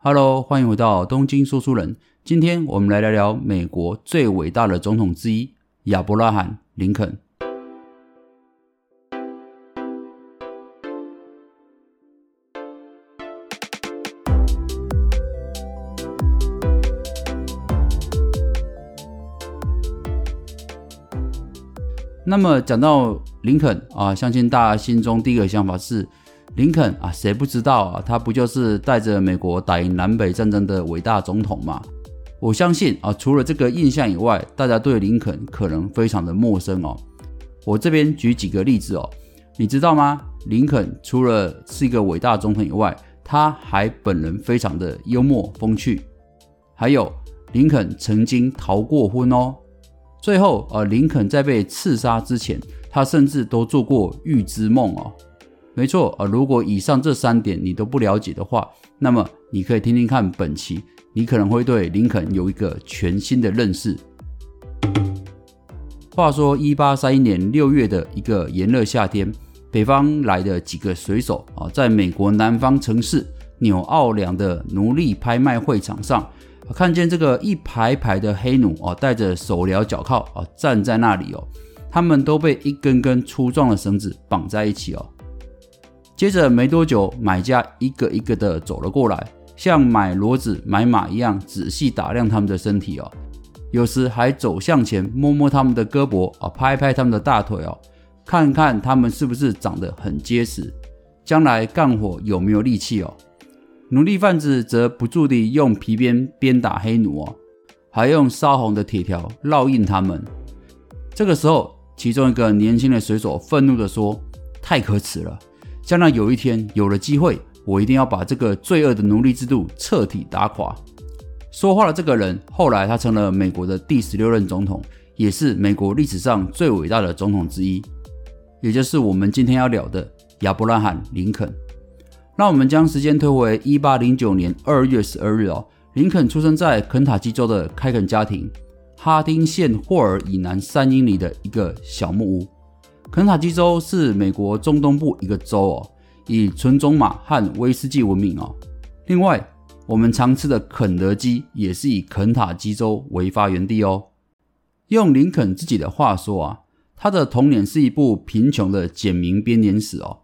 Hello，欢迎回到东京说书人。今天我们来聊聊美国最伟大的总统之一亚伯拉罕·林肯。那么讲到林肯啊，相信大家心中第一个想法是，林肯啊，谁不知道啊？他不就是带着美国打赢南北战争的伟大总统吗？我相信啊，除了这个印象以外，大家对林肯可能非常的陌生哦。我这边举几个例子哦，你知道吗？林肯除了是一个伟大总统以外，他还本人非常的幽默风趣，还有林肯曾经逃过婚哦。最后，呃，林肯在被刺杀之前，他甚至都做过预知梦哦。没错，啊，如果以上这三点你都不了解的话，那么你可以听听看本期，你可能会对林肯有一个全新的认识。话说，一八三一年六月的一个炎热夏天，北方来的几个水手啊，在美国南方城市纽奥良的奴隶拍卖会场上。看见这个一排排的黑奴啊，带着手镣脚铐啊，站在那里哦，他们都被一根根粗壮的绳子绑在一起哦。接着没多久，买家一个一个的走了过来，像买骡子买马一样仔细打量他们的身体哦，有时还走向前摸摸他们的胳膊啊，拍拍他们的大腿哦，看看他们是不是长得很结实，将来干活有没有力气哦。奴隶贩子则不住地用皮鞭鞭打黑奴哦，还用烧红的铁条烙印他们。这个时候，其中一个年轻的水手愤怒地说：“太可耻了！将来有一天有了机会，我一定要把这个罪恶的奴隶制度彻底打垮。”说话的这个人，后来他成了美国的第十六任总统，也是美国历史上最伟大的总统之一，也就是我们今天要聊的亚伯拉罕·林肯。那我们将时间推回一八零九年二月十二日哦，林肯出生在肯塔基州的开垦家庭，哈丁县霍尔以南三英里的一个小木屋。肯塔基州是美国中东部一个州哦，以纯种马和威士忌闻名哦。另外，我们常吃的肯德基也是以肯塔基州为发源地哦。用林肯自己的话说啊，他的童年是一部贫穷的简明编年史哦。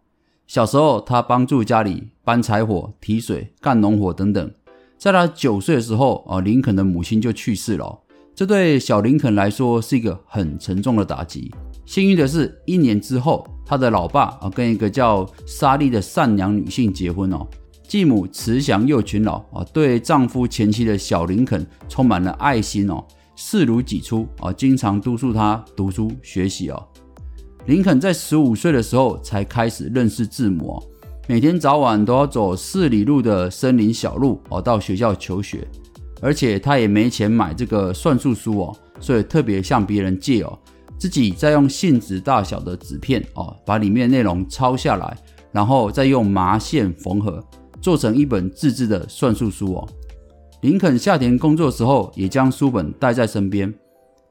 小时候，他帮助家里搬柴火、提水、干农活等等。在他九岁的时候，啊，林肯的母亲就去世了。这对小林肯来说是一个很沉重的打击。幸运的是，一年之后，他的老爸啊跟一个叫莎莉的善良女性结婚哦。继母慈祥又勤劳啊，对丈夫前妻的小林肯充满了爱心哦，视如己出啊，经常督促他读书学习哦。林肯在十五岁的时候才开始认识字母，每天早晚都要走四里路的森林小路哦，到学校求学。而且他也没钱买这个算术书哦，所以特别向别人借哦，自己再用信纸大小的纸片哦，把里面内容抄下来，然后再用麻线缝合，做成一本自制的算术书哦。林肯夏天工作时候，也将书本带在身边，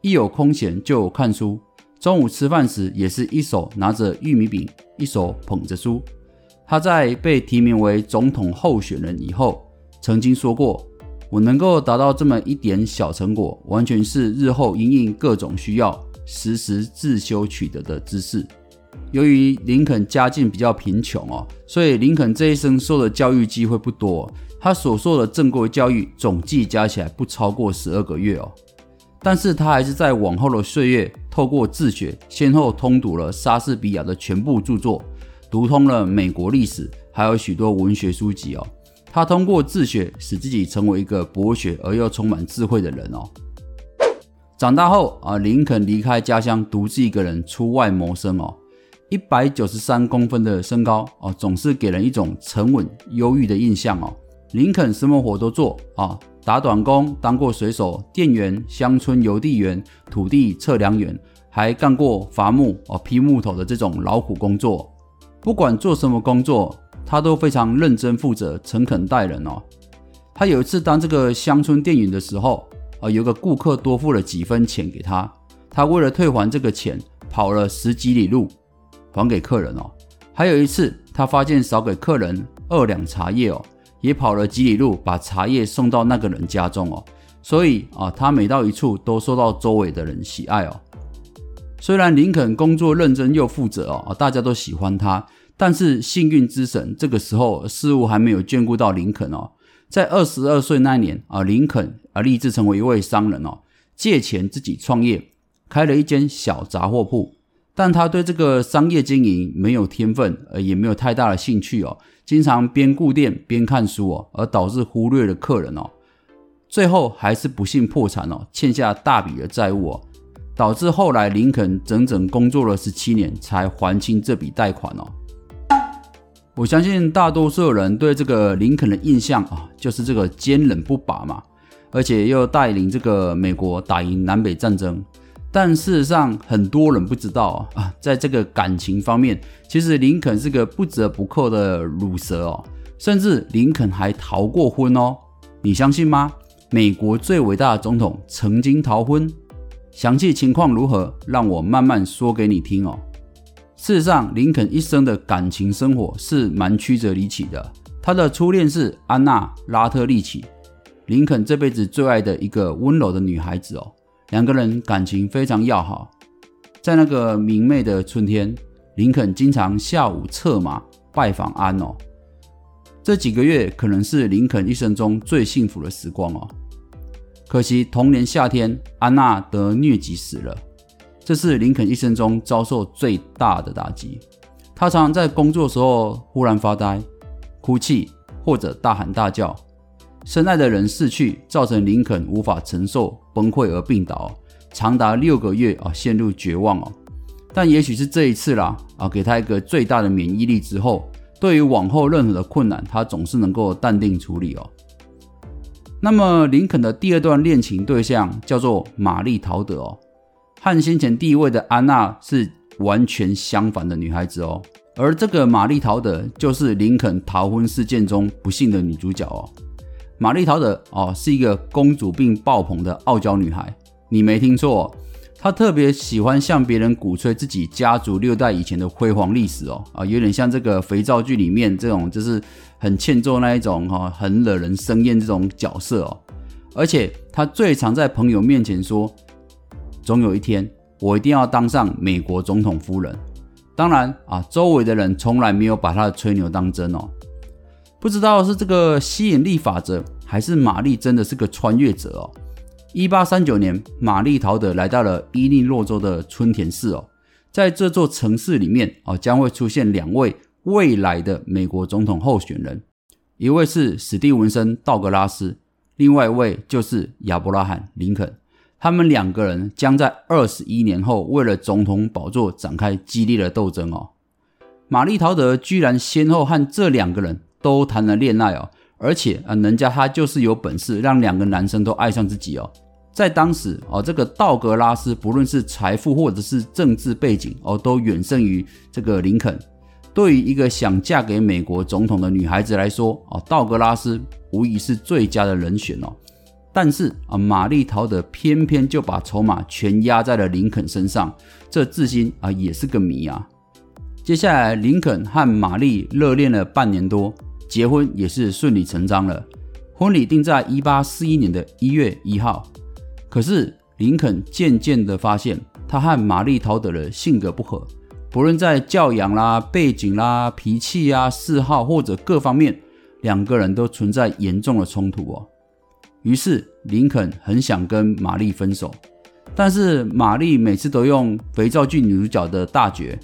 一有空闲就看书。中午吃饭时，也是一手拿着玉米饼，一手捧着书。他在被提名为总统候选人以后，曾经说过：“我能够达到这么一点小成果，完全是日后因应各种需要，实时自修取得的知识。”由于林肯家境比较贫穷哦，所以林肯这一生受的教育机会不多。他所受的正规教育总计加起来不超过十二个月哦。但是他还是在往后的岁月，透过自学，先后通读了莎士比亚的全部著作，读通了美国历史，还有许多文学书籍哦。他通过自学，使自己成为一个博学而又充满智慧的人哦。长大后啊，林肯离开家乡，独自一个人出外谋生哦。一百九十三公分的身高哦，总是给人一种沉稳忧郁的印象哦。林肯什么活都做啊。打短工，当过水手、店员、乡村邮递员、土地测量员，还干过伐木、哦劈木头的这种劳苦工作。不管做什么工作，他都非常认真负责、诚恳待人哦。他有一次当这个乡村店员的时候，啊，有个顾客多付了几分钱给他，他为了退还这个钱，跑了十几里路还给客人哦。还有一次，他发现少给客人二两茶叶哦。也跑了几里路把茶叶送到那个人家中哦。所以啊，他每到一处都受到周围的人喜爱哦。虽然林肯工作认真又负责哦，大家都喜欢他，但是幸运之神这个时候似乎还没有眷顾到林肯哦。在二十二岁那年啊，林肯而立志成为一位商人哦，借钱自己创业，开了一间小杂货铺。但他对这个商业经营没有天分，呃，也没有太大的兴趣哦，经常边顾店边看书哦，而导致忽略了客人哦。最后还是不幸破产哦，欠下大笔的债务哦，导致后来林肯整整工作了十七年才还清这笔贷款哦。我相信大多数人对这个林肯的印象啊，就是这个坚韧不拔嘛，而且又带领这个美国打赢南北战争。但事实上，很多人不知道啊，在这个感情方面，其实林肯是个不折不扣的乳蛇哦，甚至林肯还逃过婚哦，你相信吗？美国最伟大的总统曾经逃婚，详细情况如何？让我慢慢说给你听哦。事实上，林肯一生的感情生活是蛮曲折离奇的。他的初恋是安娜·拉特利奇，林肯这辈子最爱的一个温柔的女孩子哦。两个人感情非常要好。在那个明媚的春天，林肯经常下午策马拜访安哦。这几个月可能是林肯一生中最幸福的时光哦。可惜同年夏天，安娜得疟疾死了，这是林肯一生中遭受最大的打击。他常常在工作时候忽然发呆、哭泣或者大喊大叫。深爱的人逝去，造成林肯无法承受，崩溃而病倒，长达六个月啊，陷入绝望哦。但也许是这一次啦啊，给他一个最大的免疫力之后，对于往后任何的困难，他总是能够淡定处理哦。那么，林肯的第二段恋情对象叫做玛丽·陶德哦，和先前第一位的安娜是完全相反的女孩子哦。而这个玛丽·陶德就是林肯逃婚事件中不幸的女主角哦。玛丽·陶德哦，是一个公主病爆棚的傲娇女孩，你没听错，她特别喜欢向别人鼓吹自己家族六代以前的辉煌历史哦啊，有点像这个肥皂剧里面这种，就是。很欠揍那一种哈，很惹人生厌这种角色哦。而且他最常在朋友面前说：“总有一天，我一定要当上美国总统夫人。”当然啊，周围的人从来没有把他的吹牛当真哦。不知道是这个吸引力法则，还是玛丽真的是个穿越者哦。一八三九年，玛丽陶德来到了伊利诺州的春田市哦，在这座城市里面哦，将会出现两位。未来的美国总统候选人，一位是史蒂文森·道格拉斯，另外一位就是亚伯拉罕·林肯。他们两个人将在二十一年后为了总统宝座展开激烈的斗争哦。玛丽·陶德居然先后和这两个人都谈了恋爱哦，而且啊，人家他就是有本事让两个男生都爱上自己哦。在当时哦，这个道格拉斯不论是财富或者是政治背景哦，都远胜于这个林肯。对于一个想嫁给美国总统的女孩子来说，啊，道格拉斯无疑是最佳的人选哦。但是啊，玛丽陶德偏偏就把筹码全压在了林肯身上，这至今啊也是个谜啊。接下来，林肯和玛丽热恋了半年多，结婚也是顺理成章了。婚礼定在一八四一年的一月一号。可是，林肯渐渐的发现，他和玛丽陶德的性格不合。不论在教养啦、背景啦、脾气啊、嗜好或者各方面，两个人都存在严重的冲突哦。于是林肯很想跟玛丽分手，但是玛丽每次都用肥皂剧女主角的大绝，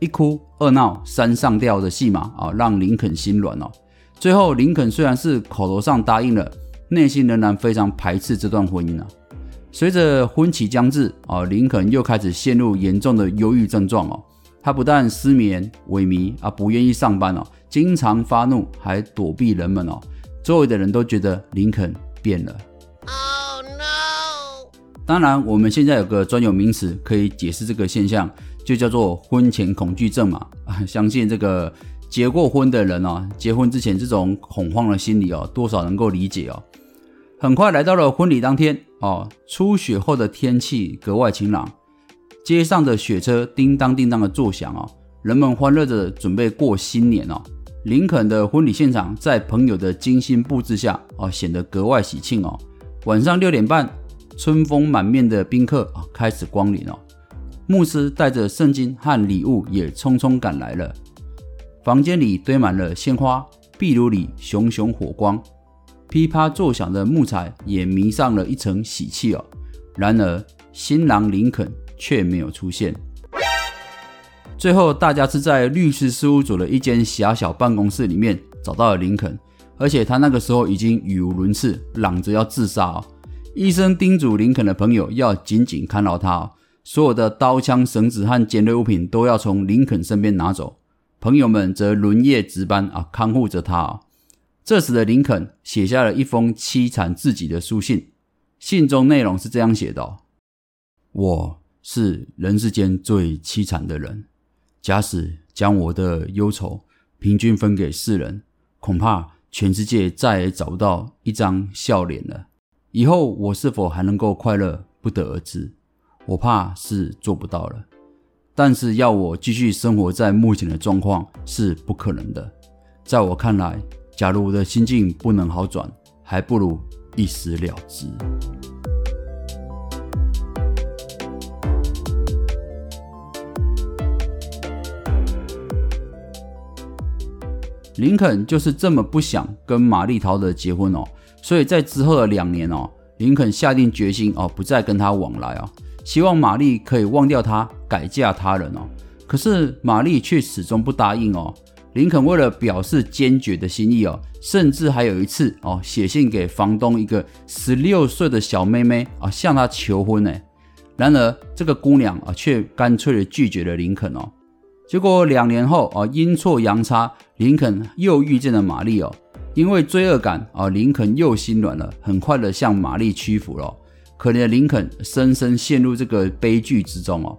一哭二闹三上吊的戏码啊，让林肯心软哦。最后林肯虽然是口头上答应了，内心仍然非常排斥这段婚姻啊。随着婚期将至啊，林肯又开始陷入严重的忧郁症状哦。他不但失眠、萎靡啊，不愿意上班哦，经常发怒，还躲避人们哦。周围的人都觉得林肯变了。Oh no！当然，我们现在有个专有名词可以解释这个现象，就叫做婚前恐惧症嘛。啊，相信这个结过婚的人哦，结婚之前这种恐慌的心理哦，多少能够理解哦。很快来到了婚礼当天哦，初雪后的天气格外晴朗。街上的雪车叮当叮当的作响哦，人们欢乐着准备过新年哦。林肯的婚礼现场在朋友的精心布置下，哦，显得格外喜庆哦。晚上六点半，春风满面的宾客啊开始光临哦。牧师带着圣经和礼物也匆匆赶来了。房间里堆满了鲜花，壁炉里熊熊火光，噼啪作响的木材也弥上了一层喜气哦。然而，新郎林肯却没有出现。最后，大家是在律师事务所的一间狭小办公室里面找到了林肯，而且他那个时候已经语无伦次，嚷着要自杀哦。医生叮嘱林肯的朋友要紧紧看牢他，所有的刀枪、绳子和尖锐物品都要从林肯身边拿走。朋友们则轮夜值班啊，看护着他。这时的林肯写下了一封凄惨自己的书信，信中内容是这样写的：“我是人世间最凄惨的人。”假使将我的忧愁平均分给世人，恐怕全世界再也找不到一张笑脸了。以后我是否还能够快乐，不得而知。我怕是做不到了。但是要我继续生活在目前的状况是不可能的。在我看来，假如我的心境不能好转，还不如一死了之。林肯就是这么不想跟玛丽陶德结婚哦，所以在之后的两年哦，林肯下定决心哦，不再跟他往来哦，希望玛丽可以忘掉他，改嫁他人哦。可是玛丽却始终不答应哦。林肯为了表示坚决的心意哦，甚至还有一次哦，写信给房东一个十六岁的小妹妹啊，向她求婚呢。然而这个姑娘啊，却干脆的拒绝了林肯哦。结果两年后啊，阴错阳差，林肯又遇见了玛丽哦。因为罪恶感啊，林肯又心软了，很快的向玛丽屈服了。可怜的林肯深深陷入这个悲剧之中哦。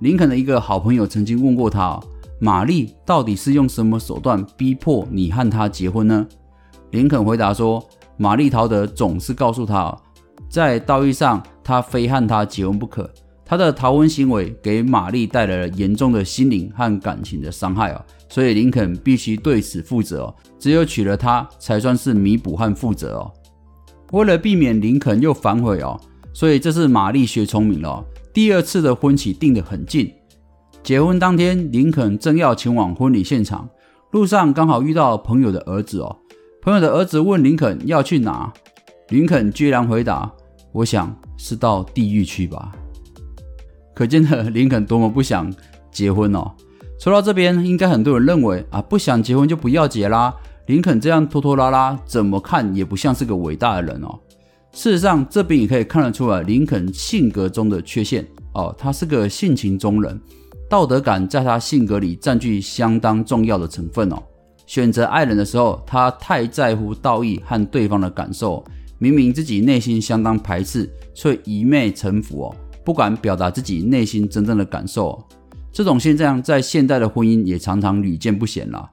林肯的一个好朋友曾经问过他：玛丽到底是用什么手段逼迫你和他结婚呢？林肯回答说：玛丽陶德总是告诉他，在道义上他非和他结婚不可。他的逃婚行为给玛丽带来了严重的心灵和感情的伤害哦，所以林肯必须对此负责哦。只有娶了她，才算是弥补和负责哦。为了避免林肯又反悔哦，所以这次玛丽学聪明了，第二次的婚期定得很近。结婚当天，林肯正要前往婚礼现场，路上刚好遇到朋友的儿子哦。朋友的儿子问林肯要去哪，林肯居然回答：“我想是到地狱去吧。”可见的林肯多么不想结婚哦！说到这边，应该很多人认为啊，不想结婚就不要结啦。林肯这样拖拖拉拉，怎么看也不像是个伟大的人哦。事实上，这边也可以看得出来林肯性格中的缺陷哦。他是个性情中人，道德感在他性格里占据相当重要的成分哦。选择爱人的时候，他太在乎道义和对方的感受，明明自己内心相当排斥，却一昧臣服哦。不敢表达自己内心真正的感受，这种现象在现代的婚姻也常常屡见不鲜了。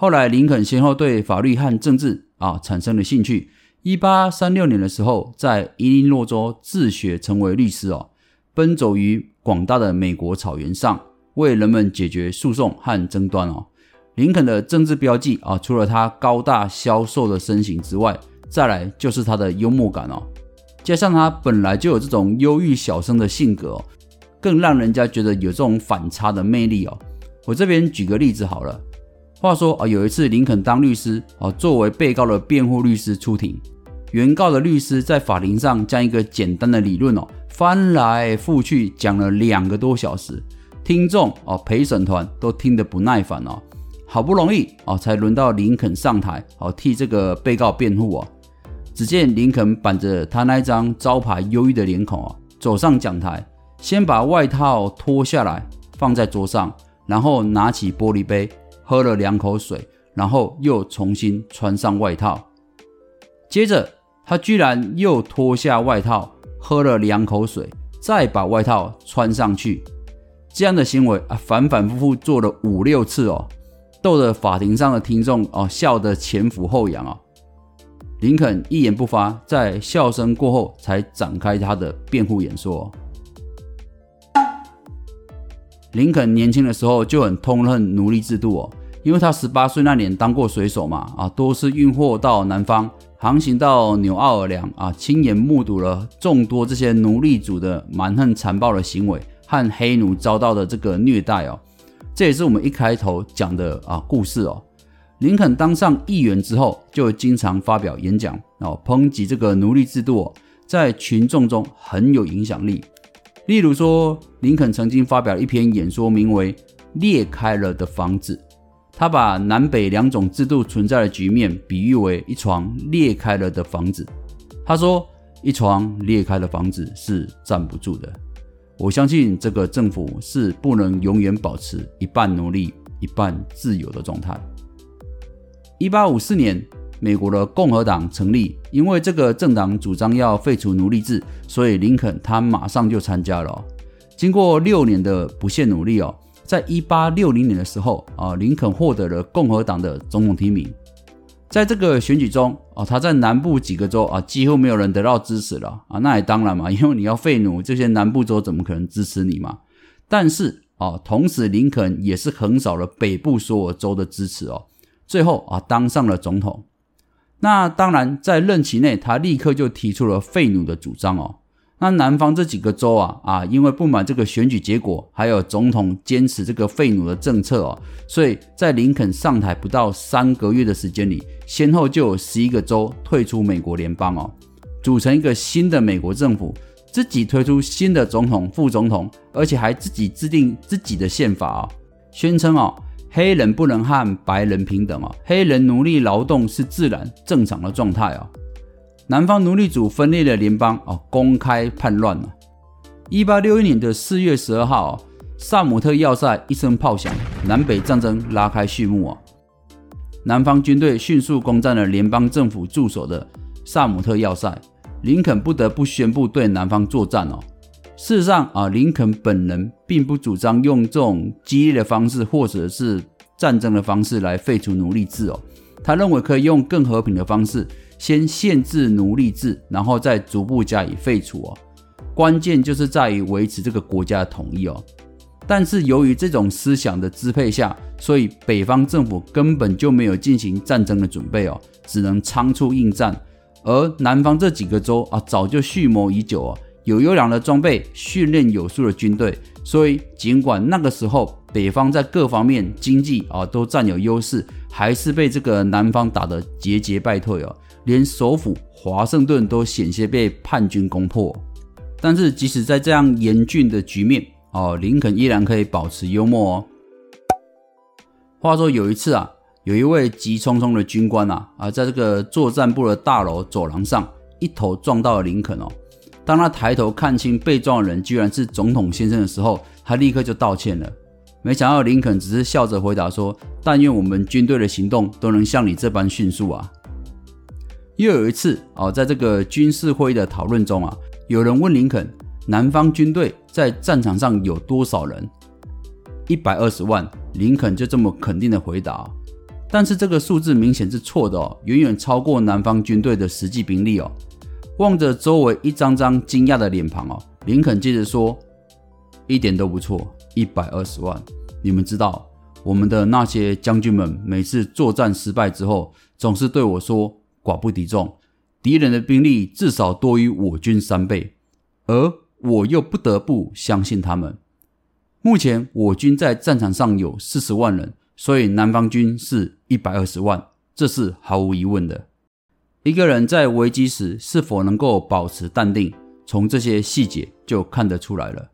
后来，林肯先后对法律和政治啊产生了兴趣。一八三六年的时候，在伊利诺州自学成为律师哦，奔走于广大的美国草原上，为人们解决诉讼和争端哦。林肯的政治标记啊，除了他高大消瘦的身形之外，再来就是他的幽默感哦。加上他本来就有这种忧郁小生的性格，哦更让人家觉得有这种反差的魅力哦。我这边举个例子好了。话说啊，有一次林肯当律师啊，作为被告的辩护律师出庭，原告的律师在法庭上将一个简单的理论哦翻来覆去讲了两个多小时，听众哦陪审团都听得不耐烦哦。好不容易哦才轮到林肯上台哦替这个被告辩护哦。只见林肯板着他那张招牌忧郁的脸孔啊，走上讲台，先把外套脱下来放在桌上，然后拿起玻璃杯喝了两口水，然后又重新穿上外套。接着他居然又脱下外套喝了两口水，再把外套穿上去。这样的行为啊，反反复复做了五六次哦，逗得法庭上的听众哦笑得前俯后仰啊。林肯一言不发，在笑声过后才展开他的辩护演说。林肯年轻的时候就很痛恨奴隶制度哦，因为他十八岁那年当过水手嘛，啊，多次运货到南方，航行到纽奥尔良啊，亲眼目睹了众多这些奴隶主的蛮横残暴的行为和黑奴遭到的这个虐待哦。这也是我们一开头讲的啊故事哦。林肯当上议员之后，就经常发表演讲哦，抨击这个奴隶制度哦，在群众中很有影响力。例如说，林肯曾经发表一篇演说，名为《裂开了的房子》。他把南北两种制度存在的局面比喻为一床裂开了的房子。他说：“一床裂开的房子是站不住的。”我相信这个政府是不能永远保持一半奴隶、一半自由的状态。一八五四年，美国的共和党成立，因为这个政党主张要废除奴隶制，所以林肯他马上就参加了。经过六年的不懈努力哦。在一八六零年的时候啊，林肯获得了共和党的总统提名。在这个选举中啊，他在南部几个州啊，几乎没有人得到支持了啊。那也当然嘛，因为你要废奴，这些南部州怎么可能支持你嘛？但是啊，同时林肯也是横扫了北部所有州的支持哦。最后啊，当上了总统。那当然，在任期内，他立刻就提出了废奴的主张哦。那南方这几个州啊啊，因为不满这个选举结果，还有总统坚持这个废奴的政策哦，所以在林肯上台不到三个月的时间里，先后就有十一个州退出美国联邦哦，组成一个新的美国政府，自己推出新的总统、副总统，而且还自己制定自己的宪法哦，宣称哦，黑人不能和白人平等哦，黑人奴隶劳动是自然正常的状态哦。南方奴隶主分裂的联邦哦，公开叛乱了。一八六一年的四月十二号，萨姆特要塞一声炮响，南北战争拉开序幕啊。南方军队迅速攻占了联邦政府驻守的萨姆特要塞，林肯不得不宣布对南方作战哦。事实上啊，林肯本人并不主张用这种激烈的方式或者是战争的方式来废除奴隶制哦。他认为可以用更和平的方式。先限制奴隶制，然后再逐步加以废除哦。关键就是在于维持这个国家的统一哦。但是由于这种思想的支配下，所以北方政府根本就没有进行战争的准备哦，只能仓促应战。而南方这几个州啊，早就蓄谋已久哦，有优良的装备、训练有素的军队，所以尽管那个时候北方在各方面经济啊都占有优势，还是被这个南方打得节节败退哦。连首府华盛顿都险些被叛军攻破，但是即使在这样严峻的局面，哦，林肯依然可以保持幽默哦。话说有一次啊，有一位急匆匆的军官啊，啊，在这个作战部的大楼走廊上，一头撞到了林肯哦。当他抬头看清被撞的人居然是总统先生的时候，他立刻就道歉了。没想到林肯只是笑着回答说：“但愿我们军队的行动都能像你这般迅速啊。”又有一次啊，在这个军事会议的讨论中啊，有人问林肯，南方军队在战场上有多少人？一百二十万。林肯就这么肯定的回答。但是这个数字明显是错的哦，远远超过南方军队的实际兵力哦。望着周围一张张惊讶的脸庞哦，林肯接着说：“一点都不错，一百二十万。你们知道，我们的那些将军们每次作战失败之后，总是对我说。”寡不敌众，敌人的兵力至少多于我军三倍，而我又不得不相信他们。目前我军在战场上有四十万人，所以南方军是一百二十万，这是毫无疑问的。一个人在危机时是否能够保持淡定，从这些细节就看得出来了。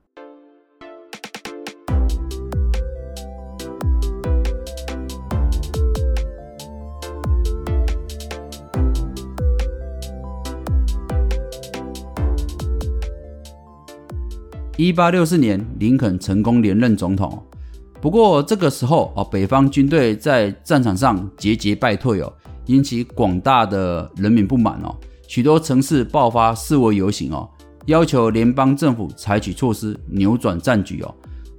一八六四年，林肯成功连任总统。不过这个时候啊，北方军队在战场上节节败退哦，引起广大的人民不满哦。许多城市爆发示威游行哦，要求联邦政府采取措施扭转战局哦。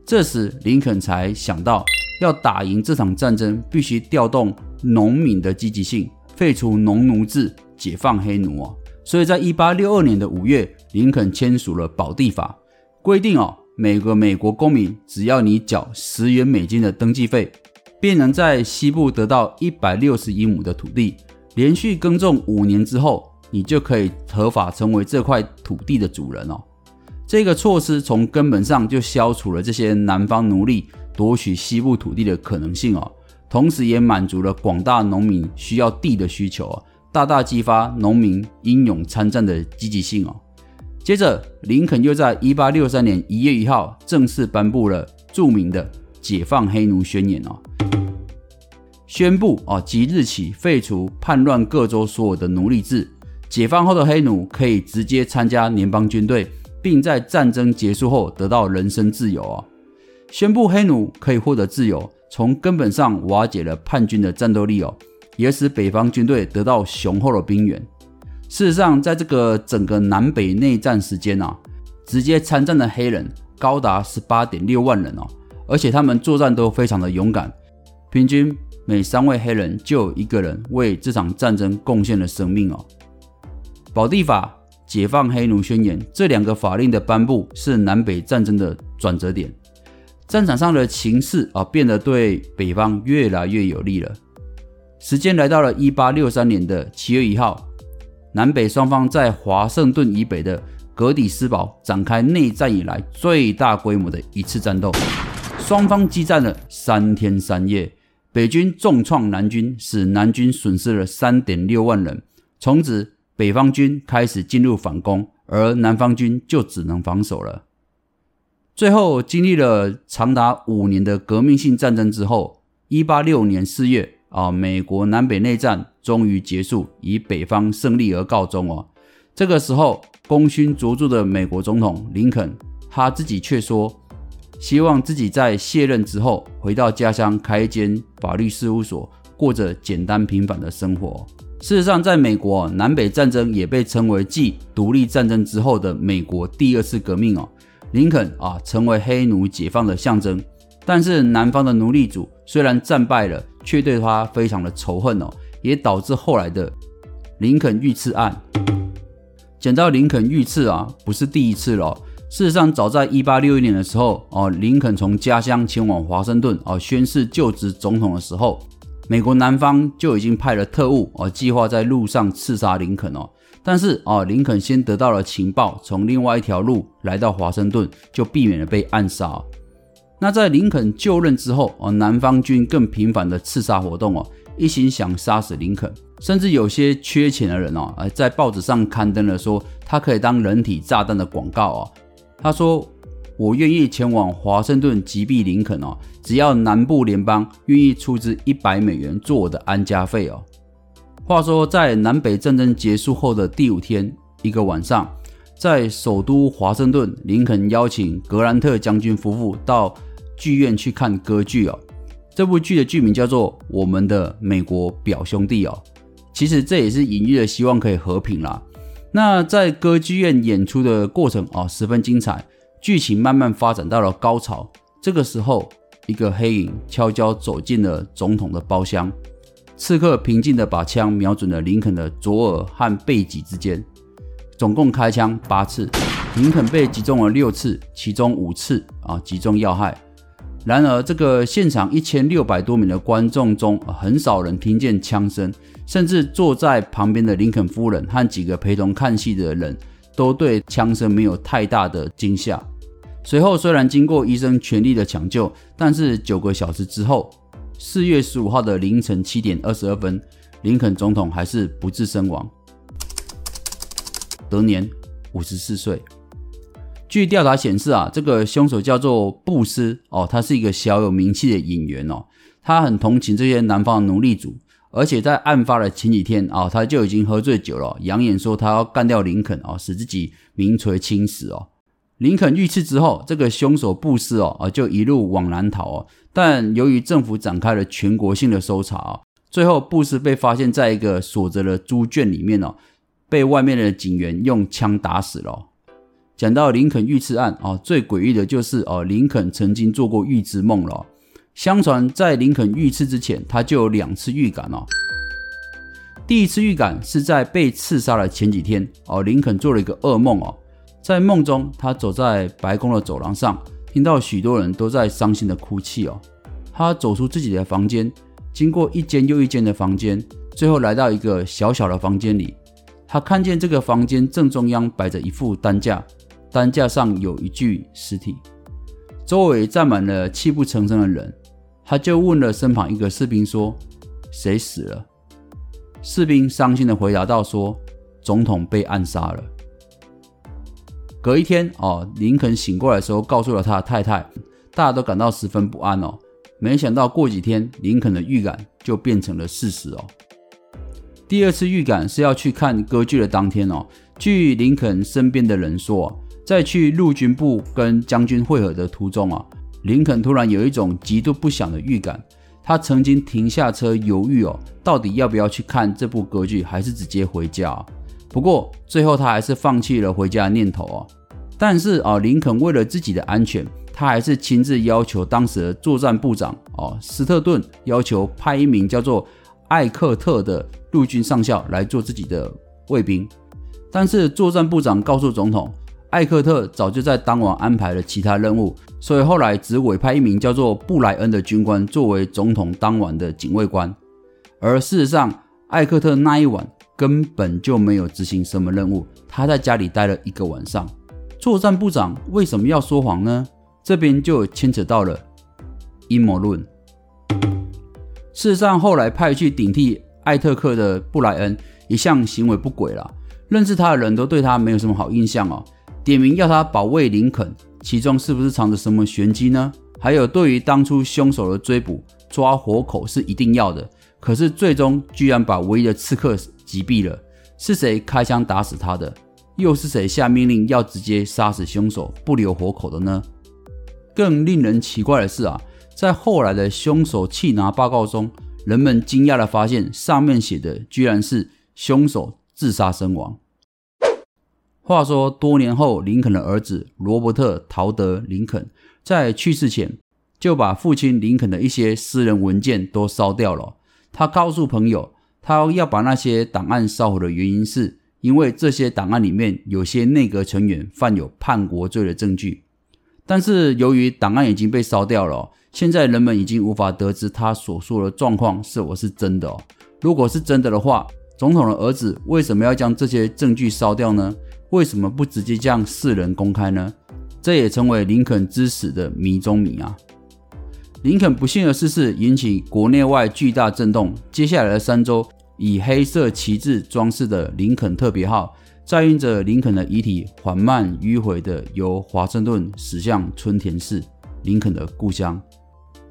这时林肯才想到，要打赢这场战争，必须调动农民的积极性，废除农奴制，解放黑奴哦。所以在一八六二年的五月，林肯签署了保地法。规定哦，每个美国公民只要你缴十元美金的登记费，便能在西部得到一百六十英亩的土地，连续耕种五年之后，你就可以合法成为这块土地的主人哦。这个措施从根本上就消除了这些南方奴隶夺取西部土地的可能性哦，同时也满足了广大农民需要地的需求哦，大大激发农民英勇参战的积极性哦。接着，林肯又在一八六三年一月一号正式颁布了著名的解放黑奴宣言哦，宣布哦即日起废除叛乱各州所有的奴隶制，解放后的黑奴可以直接参加联邦军队。并在战争结束后得到人身自由哦！宣布黑奴可以获得自由，从根本上瓦解了叛军的战斗力哦，也使北方军队得到雄厚的兵源。事实上，在这个整个南北内战时间啊，直接参战的黑人高达十八点六万人哦，而且他们作战都非常的勇敢，平均每三位黑人就有一个人为这场战争贡献了生命哦。保地法。解放黑奴宣言这两个法令的颁布是南北战争的转折点，战场上的情势啊变得对北方越来越有利了。时间来到了一八六三年的七月一号，南北双方在华盛顿以北的格底斯堡展开内战以来最大规模的一次战斗，双方激战了三天三夜，北军重创南军，使南军损失了三点六万人，从此。北方军开始进入反攻，而南方军就只能防守了。最后，经历了长达五年的革命性战争之后，一八六年四月啊，美国南北内战终于结束，以北方胜利而告终哦。这个时候，功勋卓著的美国总统林肯，他自己却说，希望自己在卸任之后回到家乡开一间法律事务所，过着简单平凡的生活。事实上，在美国，南北战争也被称为继独立战争之后的美国第二次革命哦。林肯啊，成为黑奴解放的象征。但是，南方的奴隶主虽然战败了，却对他非常的仇恨哦，也导致后来的林肯遇刺案。讲到林肯遇刺啊，不是第一次了。事实上，早在1861年的时候哦，林肯从家乡前往华盛顿哦，宣誓就职总统的时候。美国南方就已经派了特务哦，计划在路上刺杀林肯哦。但是哦，林肯先得到了情报，从另外一条路来到华盛顿，就避免了被暗杀。那在林肯就任之后哦，南方军更频繁的刺杀活动哦，一心想杀死林肯，甚至有些缺钱的人哦，在报纸上刊登了说他可以当人体炸弹的广告哦。他说。我愿意前往华盛顿击毙林肯哦，只要南部联邦愿意出资一百美元做我的安家费哦。话说，在南北战争结束后的第五天一个晚上，在首都华盛顿，林肯邀请格兰特将军夫妇到剧院去看歌剧哦。这部剧的剧名叫做《我们的美国表兄弟》哦。其实这也是隐喻的希望可以和平啦。那在歌剧院演出的过程哦，十分精彩。剧情慢慢发展到了高潮，这个时候，一个黑影悄悄走进了总统的包厢。刺客平静地把枪瞄准了林肯的左耳和背脊之间，总共开枪八次，林肯被击中了六次，其中五次啊击中要害。然而，这个现场一千六百多名的观众中，很少人听见枪声，甚至坐在旁边的林肯夫人和几个陪同看戏的人都对枪声没有太大的惊吓。随后，虽然经过医生全力的抢救，但是九个小时之后，四月十五号的凌晨七点二十二分，林肯总统还是不治身亡，得年五十四岁。据调查显示啊，这个凶手叫做布斯哦，他是一个小有名气的演员哦，他很同情这些南方奴隶主，而且在案发的前几天啊，他就已经喝醉酒了，扬言说他要干掉林肯哦，使自己名垂青史哦。林肯遇刺之后，这个凶手布斯哦啊就一路往南逃哦，但由于政府展开了全国性的搜查哦，最后布斯被发现在一个锁着的猪圈里面哦，被外面的警员用枪打死了。讲到林肯遇刺案啊，最诡异的就是哦，林肯曾经做过预知梦了。相传在林肯遇刺之前，他就有两次预感哦。第一次预感是在被刺杀的前几天哦，林肯做了一个噩梦哦。在梦中，他走在白宫的走廊上，听到许多人都在伤心的哭泣哦。他走出自己的房间，经过一间又一间的房间，最后来到一个小小的房间里。他看见这个房间正中央摆着一副担架，担架上有一具尸体，周围站满了泣不成声的人。他就问了身旁一个士兵说：“谁死了？”士兵伤心的回答道：“说总统被暗杀了。”隔一天，哦，林肯醒过来的时候，告诉了他的太太，大家都感到十分不安哦。没想到过几天，林肯的预感就变成了事实哦。第二次预感是要去看歌剧的当天哦。据林肯身边的人说，在去陆军部跟将军会合的途中啊，林肯突然有一种极度不祥的预感。他曾经停下车犹豫哦，到底要不要去看这部歌剧，还是直接回家？不过最后他还是放弃了回家的念头哦。但是啊，林肯为了自己的安全，他还是亲自要求当时的作战部长哦，斯特顿要求派一名叫做艾克特的陆军上校来做自己的卫兵。但是作战部长告诉总统，艾克特早就在当晚安排了其他任务，所以后来只委派一名叫做布莱恩的军官作为总统当晚的警卫官。而事实上，艾克特那一晚根本就没有执行什么任务，他在家里待了一个晚上。作战部长为什么要说谎呢？这边就牵扯到了阴谋论。事实上，后来派去顶替艾特克的布莱恩一向行为不轨了，认识他的人都对他没有什么好印象哦。点名要他保卫林肯，其中是不是藏着什么玄机呢？还有，对于当初凶手的追捕，抓活口是一定要的，可是最终居然把唯一的刺客击毙了，是谁开枪打死他的？又是谁下命令要直接杀死凶手，不留活口的呢？更令人奇怪的是啊，在后来的凶手缉拿报告中，人们惊讶的发现，上面写的居然是凶手自杀身亡。话说多年后，林肯的儿子罗伯特·陶德·林肯在去世前，就把父亲林肯的一些私人文件都烧掉了。他告诉朋友，他要把那些档案烧毁的原因是。因为这些档案里面有些内阁成员犯有叛国罪的证据，但是由于档案已经被烧掉了，现在人们已经无法得知他所说的状况是否是真的。如果是真的的话，总统的儿子为什么要将这些证据烧掉呢？为什么不直接将世人公开呢？这也成为林肯之死的谜中谜啊！林肯不幸的逝世引起国内外巨大震动，接下来的三周。以黑色旗帜装饰的林肯特别号，载运着林肯的遗体，缓慢迂回的由华盛顿驶向春田市，林肯的故乡。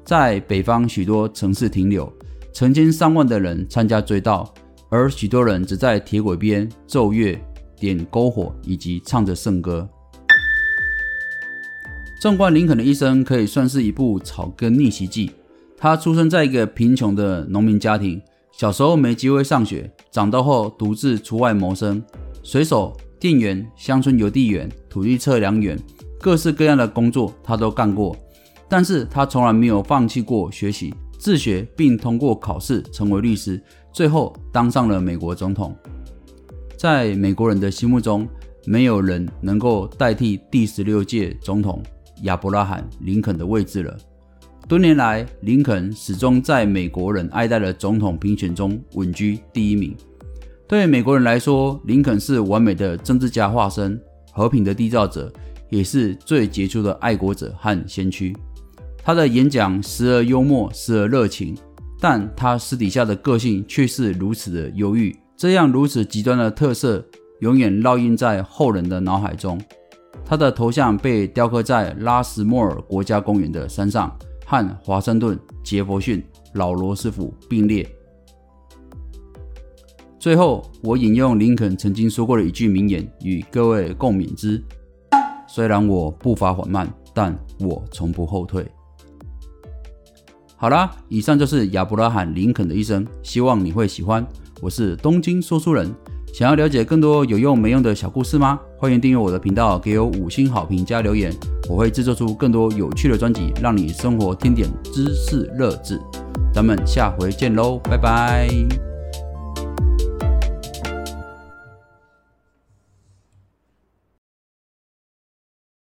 在北方许多城市停留，成千上万的人参加追悼，而许多人只在铁轨边奏乐、点篝火以及唱着圣歌。纵观林肯的一生，可以算是一部草根逆袭记。他出生在一个贫穷的农民家庭。小时候没机会上学，长大后独自出外谋生，水手、店员、乡村邮递员、土地测量员，各式各样的工作他都干过。但是他从来没有放弃过学习、自学，并通过考试成为律师，最后当上了美国总统。在美国人的心目中，没有人能够代替第十六届总统亚伯拉罕·林肯的位置了。多年来，林肯始终在美国人爱戴的总统评选中稳居第一名。对美国人来说，林肯是完美的政治家化身，和平的缔造者，也是最杰出的爱国者和先驱。他的演讲时而幽默，时而热情，但他私底下的个性却是如此的忧郁。这样如此极端的特色，永远烙印在后人的脑海中。他的头像被雕刻在拉什莫尔国家公园的山上。和华盛顿、杰弗逊、老罗斯福并列。最后，我引用林肯曾经说过的一句名言，与各位共勉之：虽然我步伐缓慢，但我从不后退。好啦，以上就是亚伯拉罕·林肯的一生，希望你会喜欢。我是东京说书人。想要了解更多有用没用的小故事吗？欢迎订阅我的频道，给我五星好评加留言，我会制作出更多有趣的专辑，让你生活添点知识乐子。咱们下回见喽，拜拜。